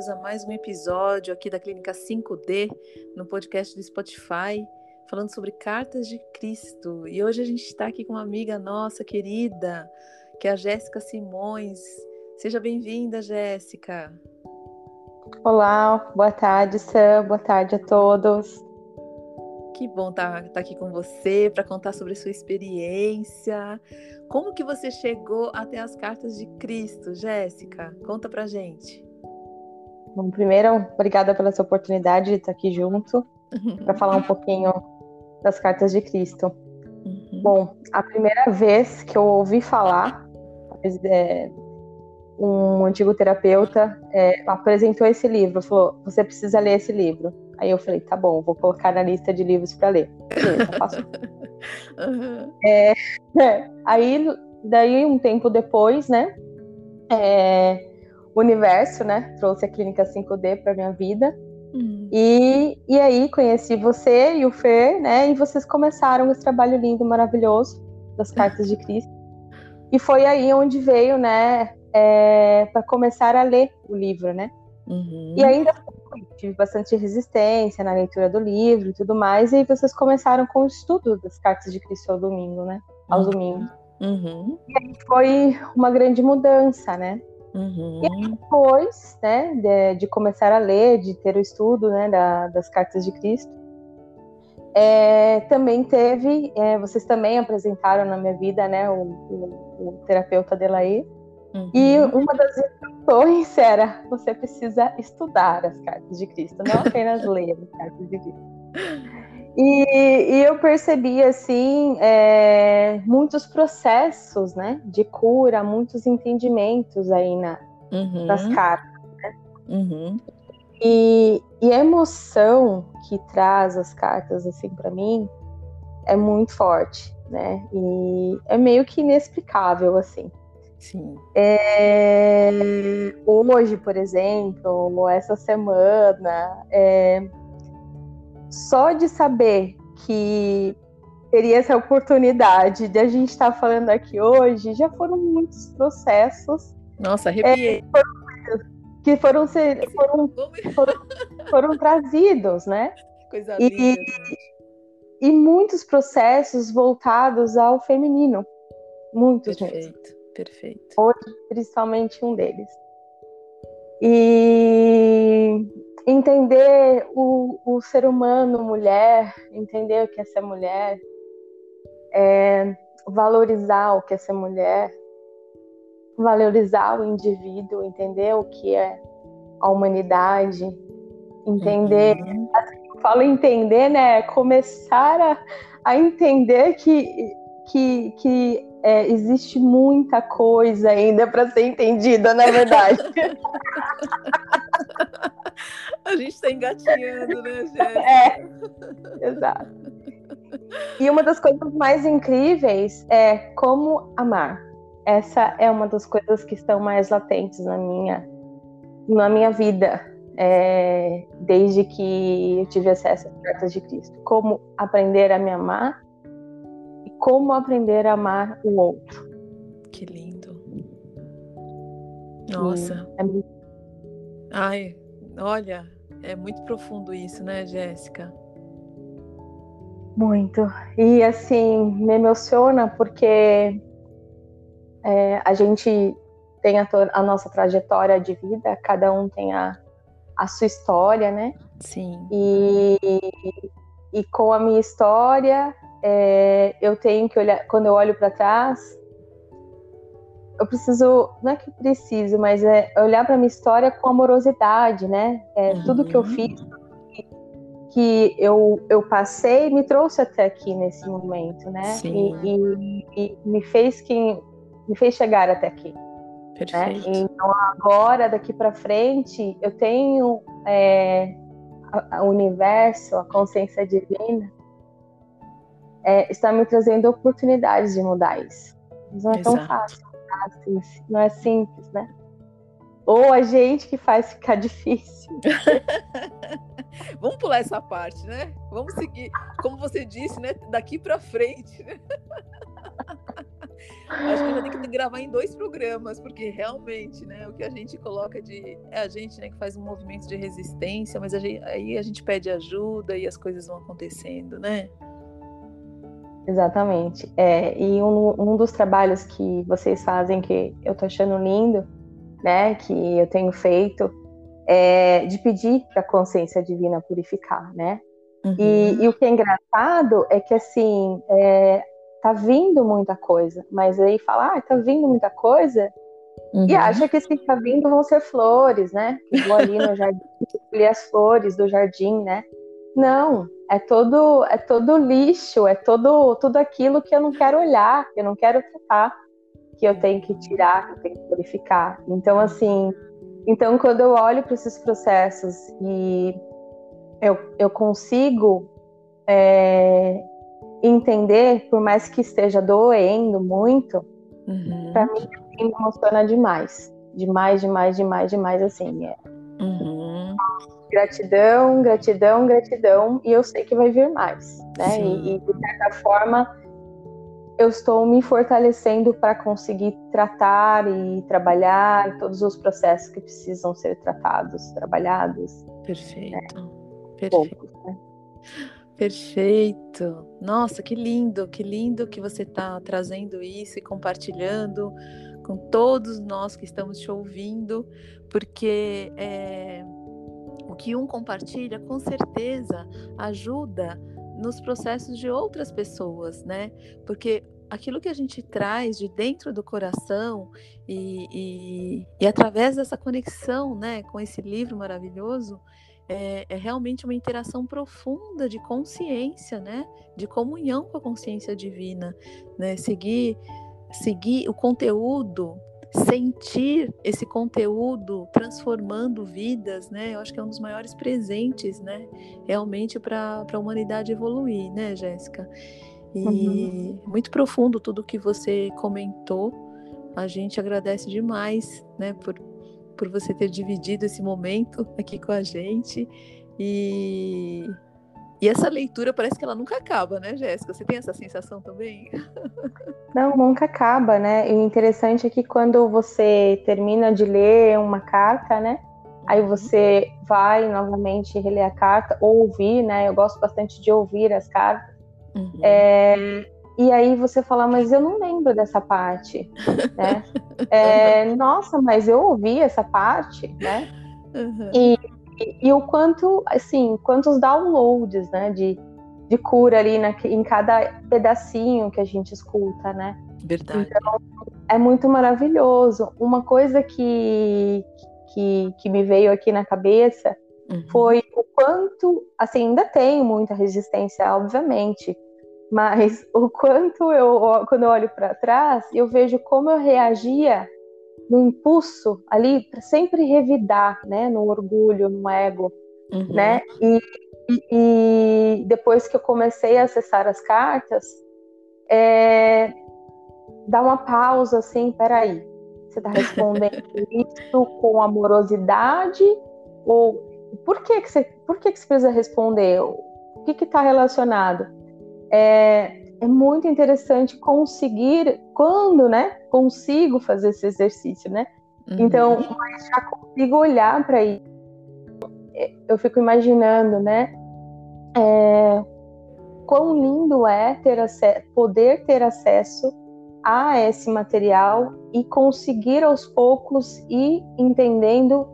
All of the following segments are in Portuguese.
bem-vindos a mais um episódio aqui da Clínica 5D, no podcast do Spotify, falando sobre cartas de Cristo. E hoje a gente está aqui com uma amiga nossa querida, que é a Jéssica Simões. Seja bem-vinda, Jéssica. Olá, boa tarde, Sam, boa tarde a todos. Que bom estar tá, tá aqui com você para contar sobre sua experiência. Como que você chegou até as cartas de Cristo, Jéssica? Conta pra gente. Bom, primeiro, obrigada pela sua oportunidade de estar aqui junto para falar um pouquinho das cartas de Cristo. Uhum. Bom, a primeira vez que eu ouvi falar, é, um antigo terapeuta é, apresentou esse livro, falou: você precisa ler esse livro. Aí eu falei, tá bom, vou colocar na lista de livros para ler. Beleza, faço. uhum. é, aí, daí, um tempo depois, né, é, universo, né, trouxe a Clínica 5D para minha vida. Uhum. E, e aí conheci você e o Fer, né, e vocês começaram esse trabalho lindo, maravilhoso das cartas de Cristo. E foi aí onde veio, né, é, para começar a ler o livro, né? Uhum. E ainda tive bastante resistência na leitura do livro e tudo mais, e aí vocês começaram com o estudo das cartas de Cristo ao domingo, né? Aos uhum. domingos. Uhum. E aí foi uma grande mudança, né? Uhum. E depois, né, de, de, começar a ler, de ter o estudo, né, da, das cartas de Cristo, é, também teve, é, vocês também apresentaram na minha vida, né, o, o, o terapeuta Delaê, Uhum. E uma das instruções era: você precisa estudar as cartas de Cristo, não apenas ler as cartas de Cristo. E, e eu percebi assim é, muitos processos, né, de cura, muitos entendimentos aí na, uhum. nas cartas. Né? Uhum. E, e, a emoção que traz as cartas assim para mim é muito forte, né? E é meio que inexplicável assim. Sim. É, hoje, por exemplo, essa semana, é, só de saber que teria essa oportunidade de a gente estar tá falando aqui hoje, já foram muitos processos. Nossa, arrepiei. É, que foram, ser, foram, foram, foram trazidos, né? Coisa linda. E, e muitos processos voltados ao feminino. Muitos Perfeito. mesmo. Perfeito. Hoje, principalmente um deles. E entender o, o ser humano, mulher, entender o que é ser mulher, é, valorizar o que é ser mulher, valorizar o indivíduo, entender o que é a humanidade, entender. Uhum. Assim, eu falo entender, né? Começar a, a entender que, que, que é, existe muita coisa ainda para ser entendida, na verdade. A gente está engatinhando, né, Jéssica? É, exato. E uma das coisas mais incríveis é como amar. Essa é uma das coisas que estão mais latentes na minha, na minha vida, é, desde que eu tive acesso às cartas de Cristo. Como aprender a me amar como aprender a amar o outro. Que lindo. Nossa. É muito... Ai, olha, é muito profundo isso, né, Jéssica? Muito. E assim, me emociona porque é, a gente tem a, a, nossa trajetória de vida, cada um tem a, a sua história, né? Sim. E, e com a minha história, é, eu tenho que olhar, quando eu olho para trás, eu preciso, não é que preciso, mas é olhar para minha história com amorosidade, né? É, uhum. Tudo que eu fiz, que eu, eu passei, me trouxe até aqui nesse momento, né? E, e, e, me fez quem me fez chegar até aqui. Né? Perfeito. Né? Então agora, daqui para frente, eu tenho é, o universo, a consciência divina é, está me trazendo oportunidades de mudar isso. Mas não é Exato. tão fácil, assim, não é simples, né? Ou a gente que faz ficar difícil. Vamos pular essa parte, né? Vamos seguir, como você disse, né? Daqui para frente. Acho que a gente tem que gravar em dois programas, porque realmente, né, o que a gente coloca de. É a gente né, que faz um movimento de resistência, mas a gente, aí a gente pede ajuda e as coisas vão acontecendo, né? Exatamente. É, e um, um dos trabalhos que vocês fazem que eu tô achando lindo, né, que eu tenho feito, é de pedir para a consciência divina purificar, né? Uhum. E, e, o que é engraçado é que assim é, tá vindo muita coisa, mas aí fala, ah, tá vindo muita coisa, uhum. e acha que se tá vindo vão ser flores, né? Que vou ali no jardim colher as flores do jardim, né? Não, é todo é todo lixo, é todo tudo aquilo que eu não quero olhar, que eu não quero tratar, que eu tenho que tirar, que eu tenho que purificar. Então assim, então quando eu olho para esses processos e eu, eu consigo é, entender, por mais que esteja doendo muito, uhum. para mim me emociona demais. Demais, demais, demais, demais, assim. É. Uhum. Gratidão, gratidão, gratidão, e eu sei que vai vir mais, né? E, e, de certa forma, eu estou me fortalecendo para conseguir tratar e trabalhar todos os processos que precisam ser tratados, trabalhados. Perfeito. Né? Perfeito. Né? Perfeito. Nossa, que lindo, que lindo que você está trazendo isso e compartilhando com todos nós que estamos te ouvindo, porque é, que um compartilha com certeza ajuda nos processos de outras pessoas, né? Porque aquilo que a gente traz de dentro do coração e, e, e através dessa conexão, né, com esse livro maravilhoso, é, é, realmente uma interação profunda de consciência, né? De comunhão com a consciência divina, né? Seguir, seguir o conteúdo, sentir esse conteúdo transformando vidas, né? Eu acho que é um dos maiores presentes, né? Realmente para a humanidade evoluir, né, Jéssica? E uhum. muito profundo tudo que você comentou. A gente agradece demais, né, por por você ter dividido esse momento aqui com a gente. E, e essa leitura parece que ela nunca acaba, né, Jéssica? Você tem essa sensação também? Não, nunca acaba, né? E o interessante é que quando você termina de ler uma carta, né? Aí uhum. você vai novamente reler a carta, ou ouvir, né? Eu gosto bastante de ouvir as cartas. Uhum. É, e aí você fala, mas eu não lembro dessa parte, né? É, nossa, mas eu ouvi essa parte, né? Uhum. E, e, e, o quanto, assim, quantos downloads, né, de, de cura ali na, em cada pedacinho que a gente escuta, né? Verdade. Então, é muito maravilhoso. Uma coisa que, que, que me veio aqui na cabeça uhum. foi o quanto, assim, ainda tenho muita resistência, obviamente, mas o quanto eu, quando eu olho para trás, eu vejo como eu reagia no impulso ali para sempre revidar, né, no orgulho, no ego, uhum. né? E, e, e, depois que eu comecei a acessar as cartas, é, dá uma pausa assim, peraí, você está respondendo isso com amorosidade ou por que que você, por que que você precisa responder? O que está relacionado? é, é muito interessante conseguir, quando, né, consigo fazer esse exercício, né? Uhum. Então, mas já consigo olhar para isso. Eu fico imaginando, né? É, quão lindo é ter poder ter acesso a esse material e conseguir aos poucos ir entendendo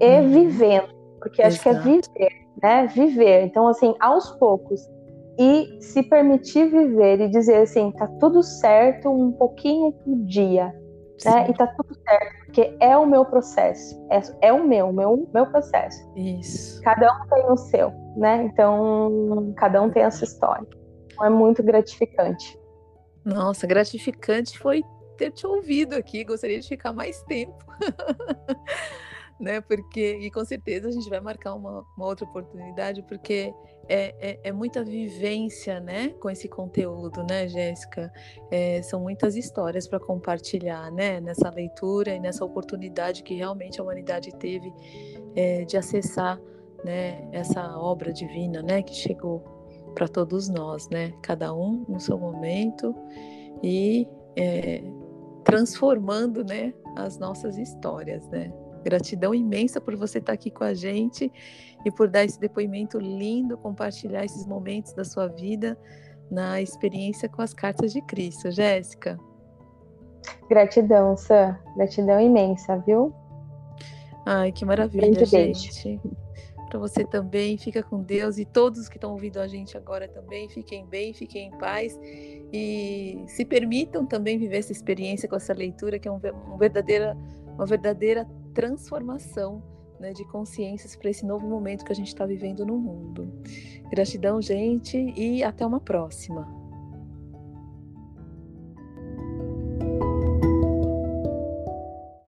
e uhum. vivendo, porque Exato. acho que é viver, né? Viver. Então, assim, aos poucos e se permitir viver e dizer assim, tá tudo certo um pouquinho por dia, né? E tá tudo certo, porque é o meu processo, é, é o meu, meu, meu processo. Isso. Cada um tem o seu, né? Então, cada um tem a sua história. Então, é muito gratificante. Nossa, gratificante foi ter te ouvido aqui. Gostaria de ficar mais tempo. né? Porque, e com certeza a gente vai marcar uma, uma outra oportunidade, porque é, é, é, muita vivência, né, com esse conteúdo, né, Jéssica? É, são muitas histórias para compartilhar, né, nessa leitura e nessa oportunidade que realmente a humanidade teve é, de acessar, né, essa obra divina, né, que chegou para todos nós, né, cada um no seu momento e é, transformando, né, as nossas histórias, né? Gratidão imensa por você estar aqui com a gente e por dar esse depoimento lindo, compartilhar esses momentos da sua vida na experiência com as cartas de Cristo. Jéssica. Gratidão, Sam. Gratidão imensa, viu? Ai, que maravilha, gente. Para você também, fica com Deus e todos que estão ouvindo a gente agora também, fiquem bem, fiquem em paz e se permitam também viver essa experiência com essa leitura que é um, um verdadeira, uma verdadeira transformação né, de consciências para esse novo momento que a gente está vivendo no mundo. Gratidão, gente, e até uma próxima.